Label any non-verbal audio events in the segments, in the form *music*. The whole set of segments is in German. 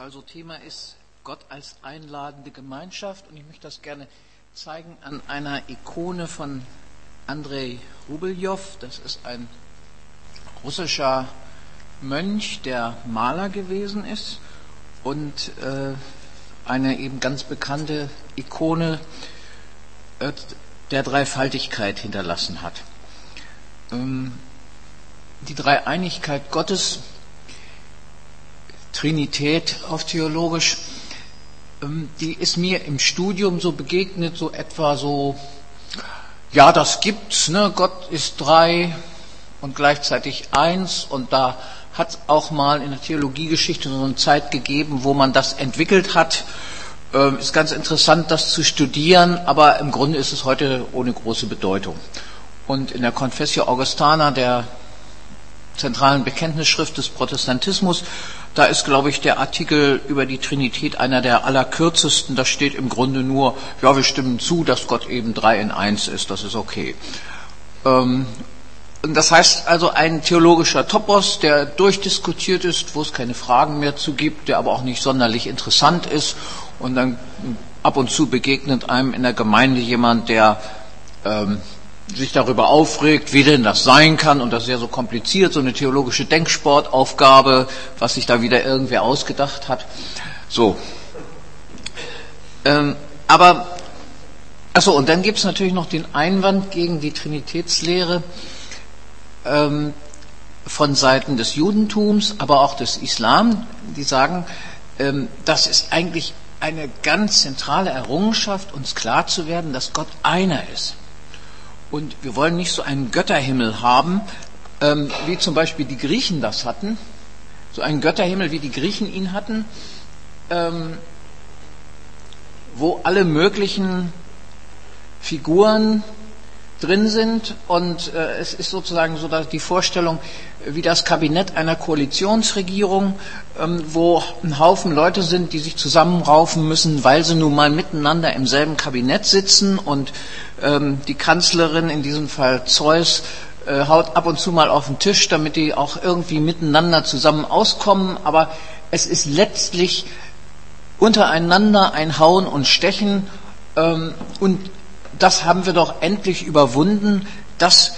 Also Thema ist Gott als einladende Gemeinschaft und ich möchte das gerne zeigen an einer Ikone von Andrei Rubeljow. Das ist ein russischer Mönch, der Maler gewesen ist und äh, eine eben ganz bekannte Ikone äh, der Dreifaltigkeit hinterlassen hat. Ähm, die Dreieinigkeit Gottes Trinität auf theologisch, ähm, die ist mir im Studium so begegnet, so etwa so, ja, das gibt's, ne? Gott ist drei und gleichzeitig eins und da hat es auch mal in der Theologiegeschichte so eine Zeit gegeben, wo man das entwickelt hat. Ähm, ist ganz interessant, das zu studieren, aber im Grunde ist es heute ohne große Bedeutung. Und in der Confessio Augustana, der zentralen Bekenntnisschrift des Protestantismus, da ist, glaube ich, der Artikel über die Trinität einer der allerkürzesten. Da steht im Grunde nur, ja, wir stimmen zu, dass Gott eben drei in eins ist. Das ist okay. Ähm, das heißt also ein theologischer Topos, der durchdiskutiert ist, wo es keine Fragen mehr zu gibt, der aber auch nicht sonderlich interessant ist. Und dann ab und zu begegnet einem in der Gemeinde jemand, der ähm, sich darüber aufregt, wie denn das sein kann und das ist ja so kompliziert, so eine theologische Denksportaufgabe, was sich da wieder irgendwer ausgedacht hat. So. Ähm, aber, achso, und dann gibt es natürlich noch den Einwand gegen die Trinitätslehre ähm, von Seiten des Judentums, aber auch des Islam, die sagen, ähm, das ist eigentlich eine ganz zentrale Errungenschaft, uns klar zu werden, dass Gott einer ist. Und wir wollen nicht so einen Götterhimmel haben, ähm, wie zum Beispiel die Griechen das hatten. So einen Götterhimmel, wie die Griechen ihn hatten, ähm, wo alle möglichen Figuren drin sind und äh, es ist sozusagen so dass die Vorstellung wie das Kabinett einer Koalitionsregierung, ähm, wo ein Haufen Leute sind, die sich zusammenraufen müssen, weil sie nun mal miteinander im selben Kabinett sitzen und ähm, die Kanzlerin, in diesem Fall Zeus, äh, haut ab und zu mal auf den Tisch, damit die auch irgendwie miteinander zusammen auskommen, aber es ist letztlich untereinander ein Hauen und Stechen ähm, und das haben wir doch endlich überwunden, dass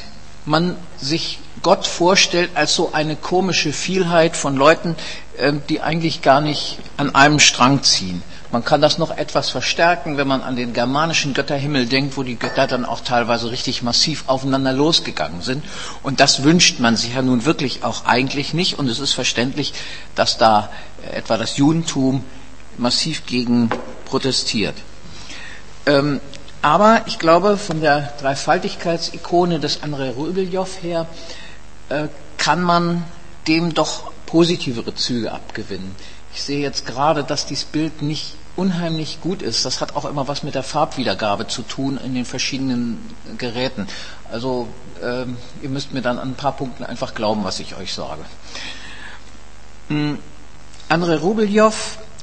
man sich Gott vorstellt als so eine komische Vielheit von Leuten, ähm, die eigentlich gar nicht an einem Strang ziehen. Man kann das noch etwas verstärken, wenn man an den germanischen Götterhimmel denkt, wo die Götter dann auch teilweise richtig massiv aufeinander losgegangen sind. Und das wünscht man sich ja nun wirklich auch eigentlich nicht. Und es ist verständlich, dass da etwa das Judentum massiv gegen protestiert. Aber ich glaube, von der Dreifaltigkeitsikone des Andrei Röbeljow her äh, kann man dem doch positivere Züge abgewinnen. Ich sehe jetzt gerade, dass dieses Bild nicht unheimlich gut ist. Das hat auch immer was mit der Farbwiedergabe zu tun in den verschiedenen Geräten. Also ähm, ihr müsst mir dann an ein paar Punkten einfach glauben, was ich euch sage. Hm. Andrei Rubeljow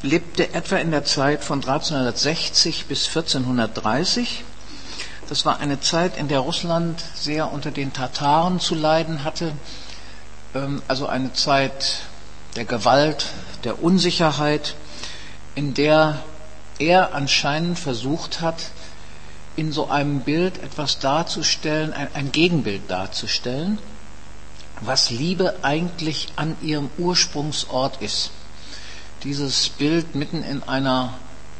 lebte etwa in der Zeit von 1360 bis 1430. Das war eine Zeit, in der Russland sehr unter den Tataren zu leiden hatte. Ähm, also eine Zeit der Gewalt, der Unsicherheit, in der er anscheinend versucht hat, in so einem Bild etwas darzustellen, ein, Gegenbild darzustellen, was Liebe eigentlich an ihrem Ursprungsort ist dieses Bild mitten in einer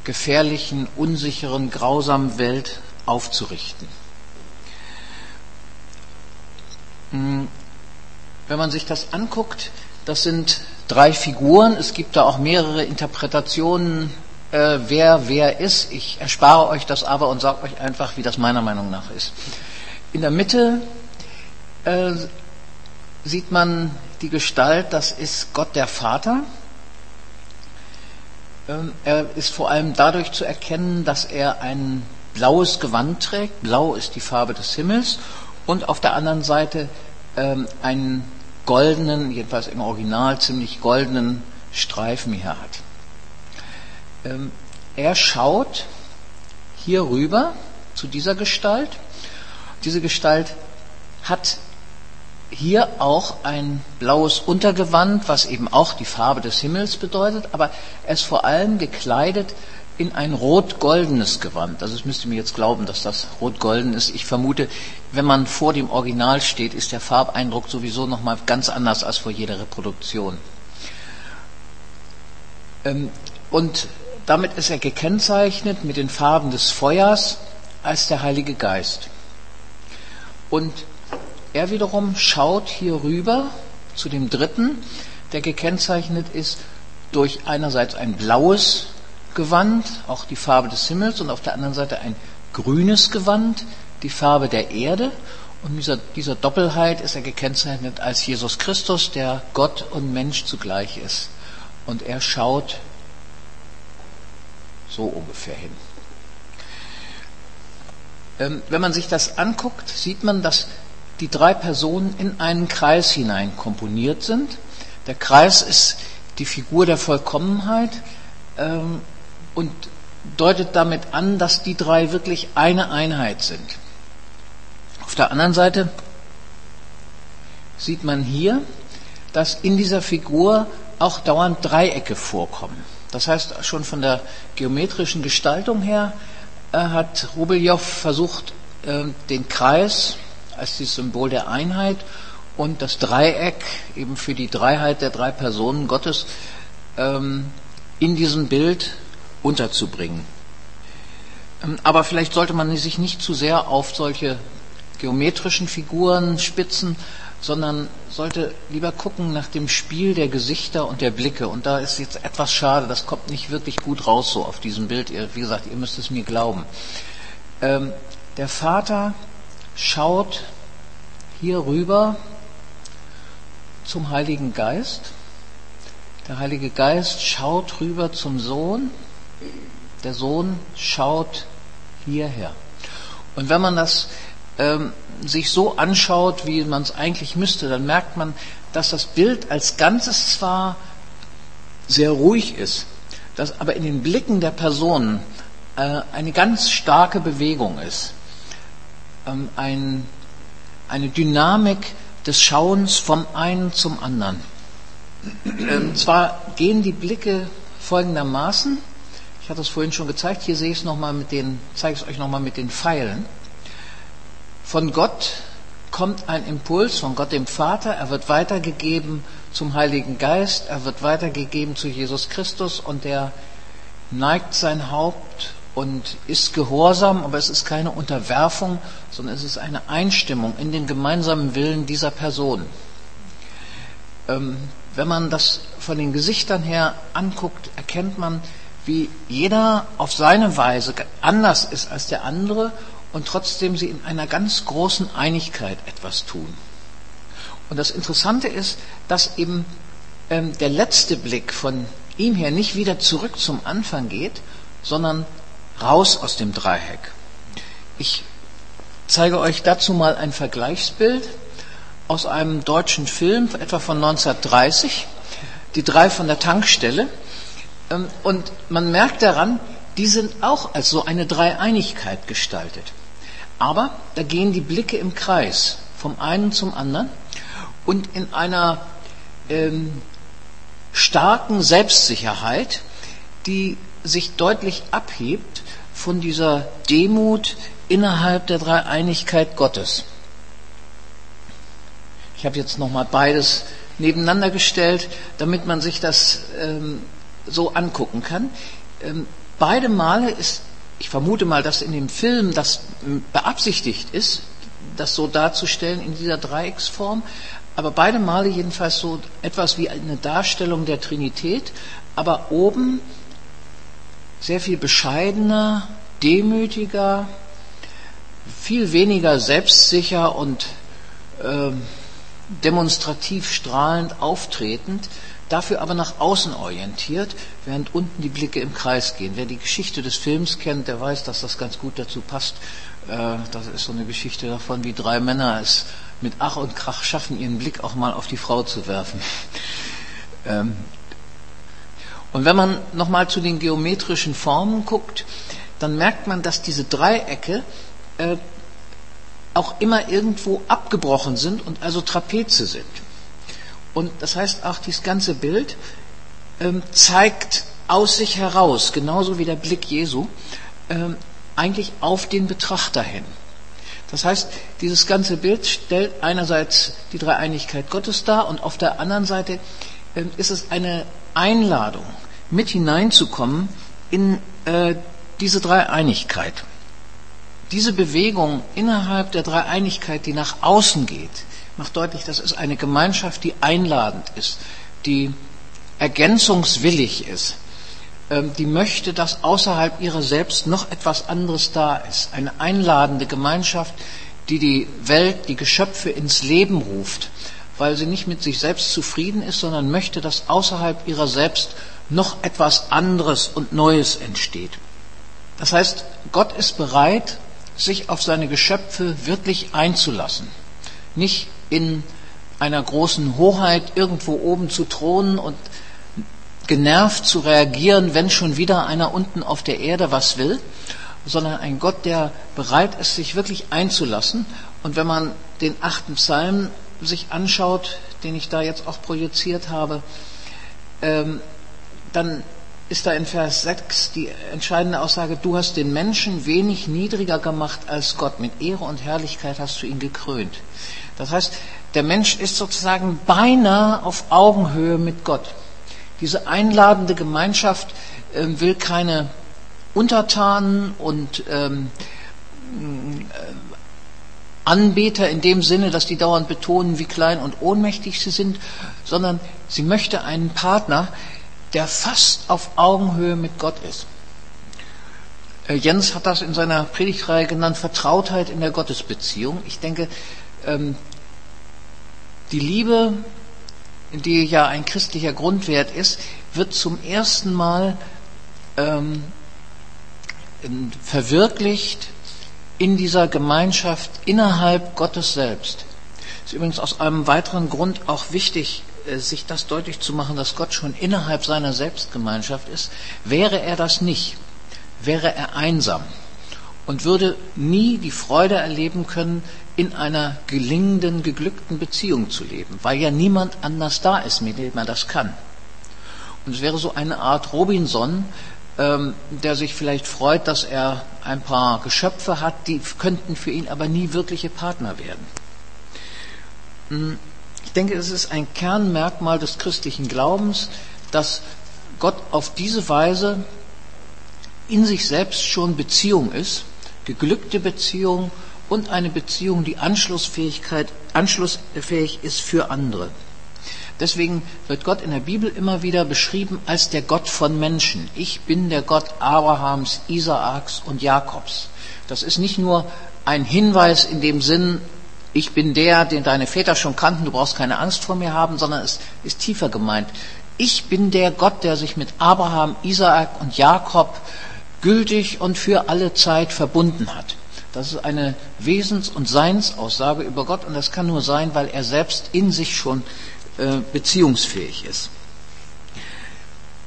gefährlichen, unsicheren, grausamen Welt aufzurichten. Hm, wenn man sich das anguckt, das sind drei Figuren. Es gibt da auch mehrere Interpretationen, äh, wer wer ist. Ich erspare euch das aber und sage euch einfach, wie das meiner Meinung nach ist. In der Mitte äh, sieht man die Gestalt, das ist Gott der Vater. Ähm, er ist vor allem dadurch zu erkennen, dass er ein blaues Gewand trägt. Blau ist die Farbe des Himmels. Und auf der anderen Seite ähm, einen goldenen, jedenfalls im Original ziemlich goldenen Streifen hier hat. Ähm, er schaut hier rüber zu dieser Gestalt. Diese Gestalt hat hier auch ein blaues Untergewand, was eben auch die Farbe des Himmels bedeutet, aber er ist vor allem gekleidet in ein rot-goldenes Gewand. Also es müsste mir jetzt glauben, dass das rot-golden ist. Ich vermute, wenn man vor dem Original steht, ist der Farbeindruck sowieso noch mal ganz anders als vor jeder Reproduktion. Ähm, und damit ist er gekennzeichnet mit den Farben des Feuers als der Heilige Geist. Und er wiederum schaut hier rüber zu dem dritten, der gekennzeichnet ist durch einerseits ein blaues Gewand, auch die Farbe des Himmels, und auf der anderen Seite ein grünes Gewand, die Farbe der Erde. Und dieser, dieser Doppelheit ist er gekennzeichnet als Jesus Christus, der Gott und Mensch zugleich ist. Und er schaut so ungefähr hin. Ähm, wenn man sich das anguckt, sieht man, dass die drei Personen in einen Kreis hinein komponiert sind. Der Kreis ist die Figur der Vollkommenheit ähm, und deutet damit an, dass die drei wirklich eine Einheit sind. Auf der anderen Seite sieht man hier, dass in dieser Figur auch dauernd Dreiecke vorkommen. Das heißt, schon von der geometrischen Gestaltung her äh, hat Rubeljow versucht, äh, den Kreis als das Symbol der Einheit und das Dreieck eben für die Dreiheit der drei Personen Gottes ähm, in diesem Bild unterzubringen. Ähm, aber vielleicht sollte man sich nicht zu sehr auf solche geometrischen Figuren spitzen, sondern sollte lieber gucken nach dem Spiel der Gesichter und der Blicke. Und da ist jetzt etwas schade, das kommt nicht wirklich gut raus so auf diesem Bild. Wie gesagt, ihr müsst es mir glauben. Ähm, der Vater schaut hier rüber zum Heiligen Geist. Der Heilige Geist schaut rüber zum Sohn der Sohn schaut hierher. Und wenn man das ähm, sich so anschaut, wie man es eigentlich müsste, dann merkt man, dass das Bild als Ganzes zwar sehr ruhig ist, dass aber in den Blicken der Personen äh, eine ganz starke Bewegung ist. Ähm, ein, eine Dynamik des Schauens vom einen zum anderen. Ähm, zwar gehen die Blicke folgendermaßen, ich hatte es vorhin schon gezeigt, hier sehe ich es nochmal mit den, zeige ich es euch nochmal mit den Pfeilen. Von Gott kommt ein Impuls, von Gott dem Vater, er wird weitergegeben zum Heiligen Geist, er wird weitergegeben zu Jesus Christus. Und der neigt sein Haupt und ist gehorsam, aber es ist keine Unterwerfung, sondern es ist eine Einstimmung in den gemeinsamen Willen dieser Person. Ähm, wenn man das von den Gesichtern her anguckt, erkennt man, wie jeder auf seine Weise anders ist als der andere und trotzdem sie in einer ganz großen Einigkeit etwas tun. Und das Interessante ist, dass eben ähm, der letzte Blick von ihm her nicht wieder zurück zum Anfang geht, sondern raus aus dem Dreieck. Ich zeige euch dazu mal ein Vergleichsbild aus einem deutschen Film, etwa von 1930, die drei von der Tankstelle. Ähm, und man merkt daran, die sind auch als so eine Dreieinigkeit gestaltet. Aber da gehen die Blicke im Kreis vom einen zum anderen und in einer ähm, starken Selbstsicherheit, die sich deutlich abhebt von dieser Demut innerhalb der Dreieinigkeit Gottes. Ich habe jetzt nochmal beides nebeneinander gestellt, damit man sich das ähm, so angucken kann. Ähm, beide Male ist, ich vermute mal, dass in dem Film das beabsichtigt ist, das so darzustellen in dieser Dreiecksform, aber beide Male jedenfalls so etwas wie eine Darstellung der Trinität, aber oben sehr viel bescheidener, demütiger, viel weniger selbstsicher und äh, demonstrativ strahlend auftretend dafür aber nach außen orientiert, während unten die Blicke im Kreis gehen. Wer die Geschichte des Films kennt, der weiß, dass das ganz gut dazu passt. Äh, das ist so eine Geschichte davon, wie drei Männer es mit Ach und Krach schaffen, ihren Blick auch mal auf die Frau zu werfen. *laughs* Und wenn man nochmal zu den geometrischen Formen guckt, dann merkt man, dass diese Dreiecke äh, auch immer irgendwo abgebrochen sind und also Trapeze sind. Und das heißt auch, dieses ganze Bild ähm, zeigt aus sich heraus, genauso wie der Blick Jesu, ähm, eigentlich auf den Betrachter hin. Das heißt, dieses ganze Bild stellt einerseits die Dreieinigkeit Gottes dar und auf der anderen Seite ist es eine Einladung, mit hineinzukommen in äh, diese Dreieinigkeit. Diese Bewegung innerhalb der Dreieinigkeit, die nach außen geht, macht deutlich, das ist eine Gemeinschaft, die einladend ist, die ergänzungswillig ist, ähm, die möchte, dass außerhalb ihrer selbst noch etwas anderes da ist. Eine einladende Gemeinschaft, die die Welt, die Geschöpfe ins Leben ruft, weil sie nicht mit sich selbst zufrieden ist, sondern möchte, dass außerhalb ihrer selbst noch etwas anderes und Neues entsteht. Das heißt, Gott ist bereit, sich auf seine Geschöpfe wirklich einzulassen. Nicht in einer großen Hoheit irgendwo oben zu thronen und genervt zu reagieren, wenn schon wieder einer unten auf der Erde was will, sondern ein Gott, der bereit ist, sich wirklich einzulassen. Und wenn man den achten Psalm sich anschaut, den ich da jetzt auch projiziert habe, ähm, dann ist da in Vers 6 die entscheidende Aussage, du hast den Menschen wenig niedriger gemacht als Gott. Mit Ehre und Herrlichkeit hast du ihn gekrönt. Das heißt, der Mensch ist sozusagen beinahe auf Augenhöhe mit Gott. Diese einladende Gemeinschaft äh, will keine Untertanen und ähm, äh, Anbeter in dem Sinne, dass die dauernd betonen, wie klein und ohnmächtig sie sind, sondern sie möchte einen Partner, der fast auf Augenhöhe mit Gott ist. Äh, Jens hat das in seiner Predigtreihe genannt, Vertrautheit in der Gottesbeziehung. Ich denke, ähm, die Liebe, die ja ein christlicher Grundwert ist, wird zum ersten Mal ähm, verwirklicht in dieser Gemeinschaft innerhalb Gottes selbst. Ist übrigens aus einem weiteren Grund auch wichtig, äh, sich das deutlich zu machen, dass Gott schon innerhalb seiner Selbstgemeinschaft ist. Wäre er das nicht, wäre er einsam und würde nie die Freude erleben können, in einer gelingenden, geglückten Beziehung zu leben, weil ja niemand anders da ist, mit dem er das kann. Und es wäre so eine Art Robinson, der sich vielleicht freut, dass er ein paar Geschöpfe hat, die könnten für ihn aber nie wirkliche Partner werden. Hm, ich denke, es ist ein Kernmerkmal des christlichen Glaubens, dass Gott auf diese Weise in sich selbst schon Beziehung ist, geglückte Beziehung und eine Beziehung, die anschlussfähig ist für andere. Deswegen wird Gott in der Bibel immer wieder beschrieben als der Gott von Menschen. Ich bin der Gott Abrahams, Isaaks und Jakobs. Das ist nicht nur ein Hinweis in dem Sinn, ich bin der, den deine Väter schon kannten, du brauchst keine Angst vor mir haben, sondern es ist tiefer gemeint. Ich bin der Gott, der sich mit Abraham, Isaak und Jakob gültig und für alle Zeit verbunden hat. Das ist eine Wesens- und Seinsaussage über Gott und das kann nur sein, weil er selbst in sich schon beziehungsfähig ist.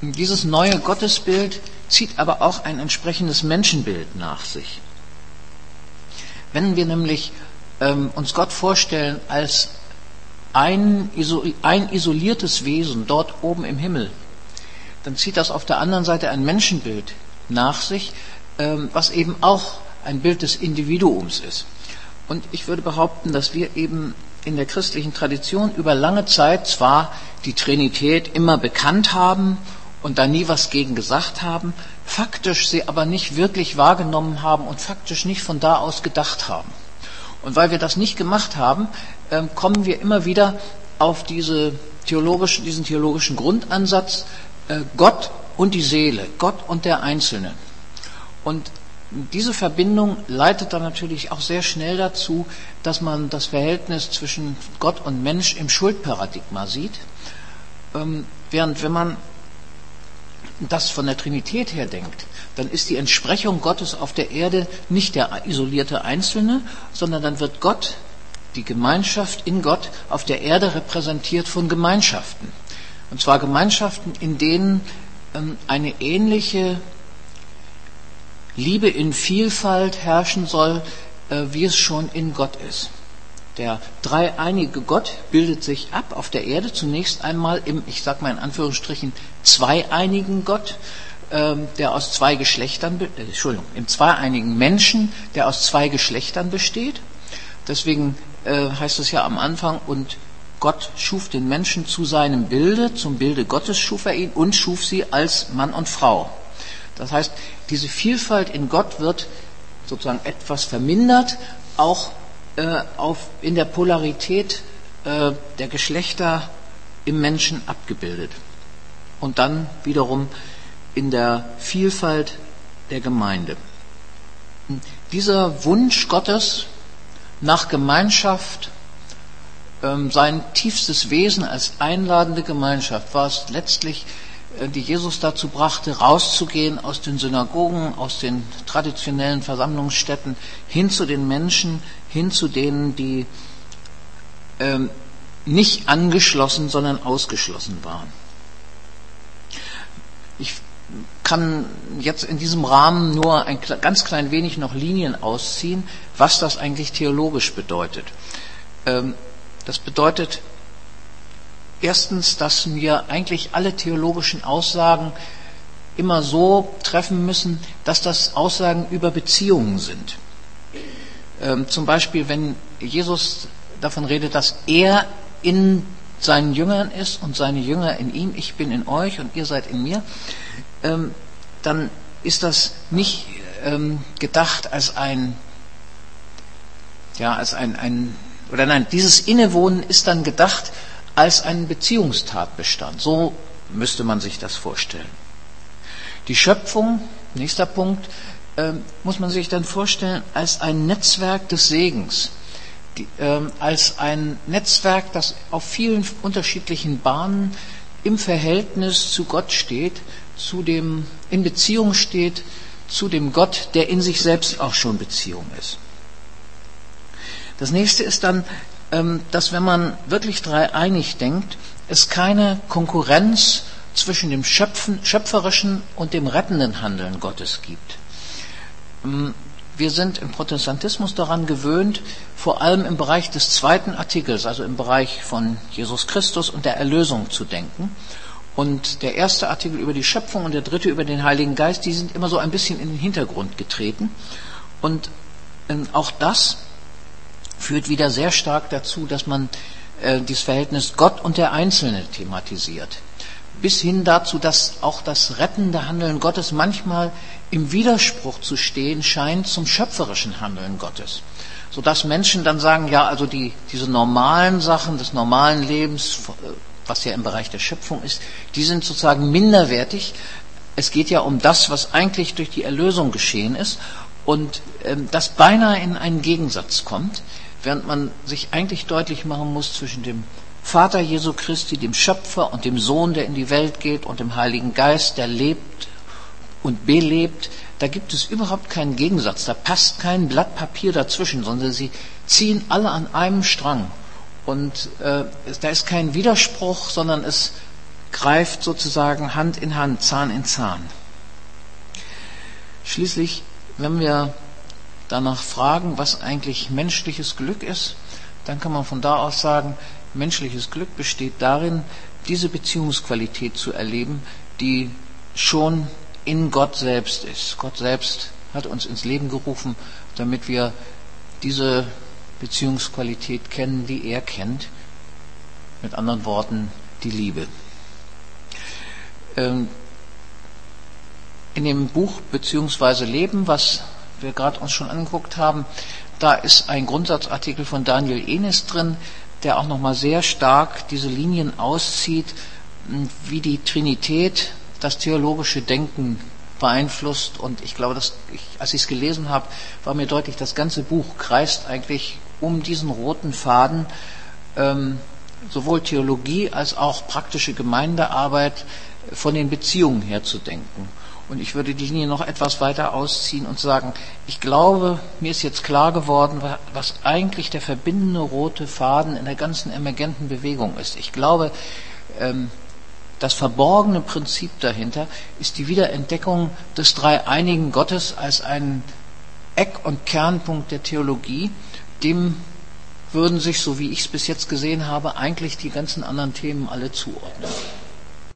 Dieses neue Gottesbild zieht aber auch ein entsprechendes Menschenbild nach sich. Wenn wir nämlich ähm, uns Gott vorstellen als ein, ein isoliertes Wesen dort oben im Himmel, dann zieht das auf der anderen Seite ein Menschenbild nach sich, ähm, was eben auch ein Bild des Individuums ist. Und ich würde behaupten, dass wir eben in der christlichen Tradition über lange Zeit zwar die Trinität immer bekannt haben und da nie was gegen gesagt haben, faktisch sie aber nicht wirklich wahrgenommen haben und faktisch nicht von da aus gedacht haben. Und weil wir das nicht gemacht haben, ähm, kommen wir immer wieder auf diese theologische, diesen theologischen Grundansatz äh, Gott und die Seele, Gott und der Einzelne. Und diese Verbindung leitet dann natürlich auch sehr schnell dazu, dass man das Verhältnis zwischen Gott und Mensch im Schuldparadigma sieht. Ähm, während wenn man das von der Trinität her denkt, dann ist die Entsprechung Gottes auf der Erde nicht der isolierte Einzelne, sondern dann wird Gott, die Gemeinschaft in Gott, auf der Erde repräsentiert von Gemeinschaften. Und zwar Gemeinschaften, in denen ähm, eine ähnliche Liebe in Vielfalt herrschen soll, äh, wie es schon in Gott ist. Der dreieinige Gott bildet sich ab auf der Erde zunächst einmal im, ich sag mal in Anführungsstrichen, zweieinigen Gott, ähm, der aus zwei Geschlechtern, äh, Entschuldigung, im zweieinigen Menschen, der aus zwei Geschlechtern besteht. Deswegen äh, heißt es ja am Anfang, und Gott schuf den Menschen zu seinem Bilde, zum Bilde Gottes schuf er ihn und schuf sie als Mann und Frau. Das heißt, diese Vielfalt in Gott wird sozusagen etwas vermindert, auch äh, auf, in der Polarität äh, der Geschlechter im Menschen abgebildet. Und dann wiederum in der Vielfalt der Gemeinde. Dieser Wunsch Gottes nach Gemeinschaft, ähm, sein tiefstes Wesen als einladende Gemeinschaft war es letztlich, die Jesus dazu brachte, rauszugehen aus den Synagogen, aus den traditionellen Versammlungsstätten, hin zu den Menschen, hin zu denen, die ähm, nicht angeschlossen, sondern ausgeschlossen waren. Ich kann jetzt in diesem Rahmen nur ein ganz klein wenig noch Linien ausziehen, was das eigentlich theologisch bedeutet. Ähm, das bedeutet erstens, dass wir eigentlich alle theologischen Aussagen immer so treffen müssen, dass das Aussagen über Beziehungen sind. Ähm, zum Beispiel, wenn Jesus davon redet, dass er in seinen Jüngern ist und seine Jünger in ihm, ich bin in euch und ihr seid in mir, ähm, dann ist das nicht ähm, gedacht als ein, ja, als ein, ein, oder nein, dieses Innewohnen ist dann gedacht als ein Beziehungstatbestand. So müsste man sich das vorstellen. Die Schöpfung, nächster Punkt, äh, muss man sich dann vorstellen als ein Netzwerk des Segens, die, äh, als ein Netzwerk, das auf vielen unterschiedlichen Bahnen im Verhältnis zu Gott steht, zu dem, in Beziehung steht zu dem Gott, der in sich selbst auch schon Beziehung ist. Das nächste ist dann, ähm, dass wenn man wirklich dreieinig denkt, es keine Konkurrenz zwischen dem Schöpfen, schöpferischen und dem rettenden Handeln Gottes gibt. Ähm, wir sind im Protestantismus daran gewöhnt, vor allem im Bereich des zweiten Artikels, also im Bereich von Jesus Christus und der Erlösung zu denken. Und der erste Artikel über die Schöpfung und der dritte über den Heiligen Geist, die sind immer so ein bisschen in den Hintergrund getreten. Und ähm, auch das führt wieder sehr stark dazu, dass man äh, dieses Verhältnis Gott und der Einzelne thematisiert. Bis hin dazu, dass auch das rettende Handeln Gottes manchmal im Widerspruch zu stehen scheint zum schöpferischen Handeln Gottes. Sodass Menschen dann sagen, ja, also die, diese normalen Sachen des normalen Lebens, was ja im Bereich der Schöpfung ist, die sind sozusagen minderwertig. Es geht ja um das, was eigentlich durch die Erlösung geschehen ist und ähm, das beinahe in einen Gegensatz kommt, während man sich eigentlich deutlich machen muss zwischen dem Vater Jesu Christi, dem Schöpfer und dem Sohn, der in die Welt geht und dem Heiligen Geist, der lebt und belebt, da gibt es überhaupt keinen Gegensatz, da passt kein Blatt Papier dazwischen, sondern sie ziehen alle an einem Strang. Und äh, da ist kein Widerspruch, sondern es greift sozusagen Hand in Hand, Zahn in Zahn. Schließlich, wenn wir danach fragen, was eigentlich menschliches Glück ist, dann kann man von da aus sagen, menschliches Glück besteht darin, diese Beziehungsqualität zu erleben, die schon in Gott selbst ist. Gott selbst hat uns ins Leben gerufen, damit wir diese Beziehungsqualität kennen, die er kennt. Mit anderen Worten, die Liebe. Ähm, in dem Buch beziehungsweise Leben, was wir gerade uns schon angeguckt haben, da ist ein Grundsatzartikel von Daniel Enes drin, der auch nochmal sehr stark diese Linien auszieht, wie die Trinität das theologische Denken beeinflusst. Und ich glaube, dass ich, als ich es gelesen habe, war mir deutlich, das ganze Buch kreist eigentlich um diesen roten Faden ähm, sowohl Theologie als auch praktische Gemeindearbeit von den Beziehungen her zu denken. Und ich würde die Linie noch etwas weiter ausziehen und sagen, ich glaube, mir ist jetzt klar geworden, was eigentlich der verbindende rote Faden in der ganzen emergenten Bewegung ist. Ich glaube, ähm, das verborgene Prinzip dahinter ist die Wiederentdeckung des dreieinigen Gottes als einen Eck- und Kernpunkt der Theologie, dem würden sich, so wie ich es bis jetzt gesehen habe, eigentlich die ganzen anderen Themen alle zuordnen.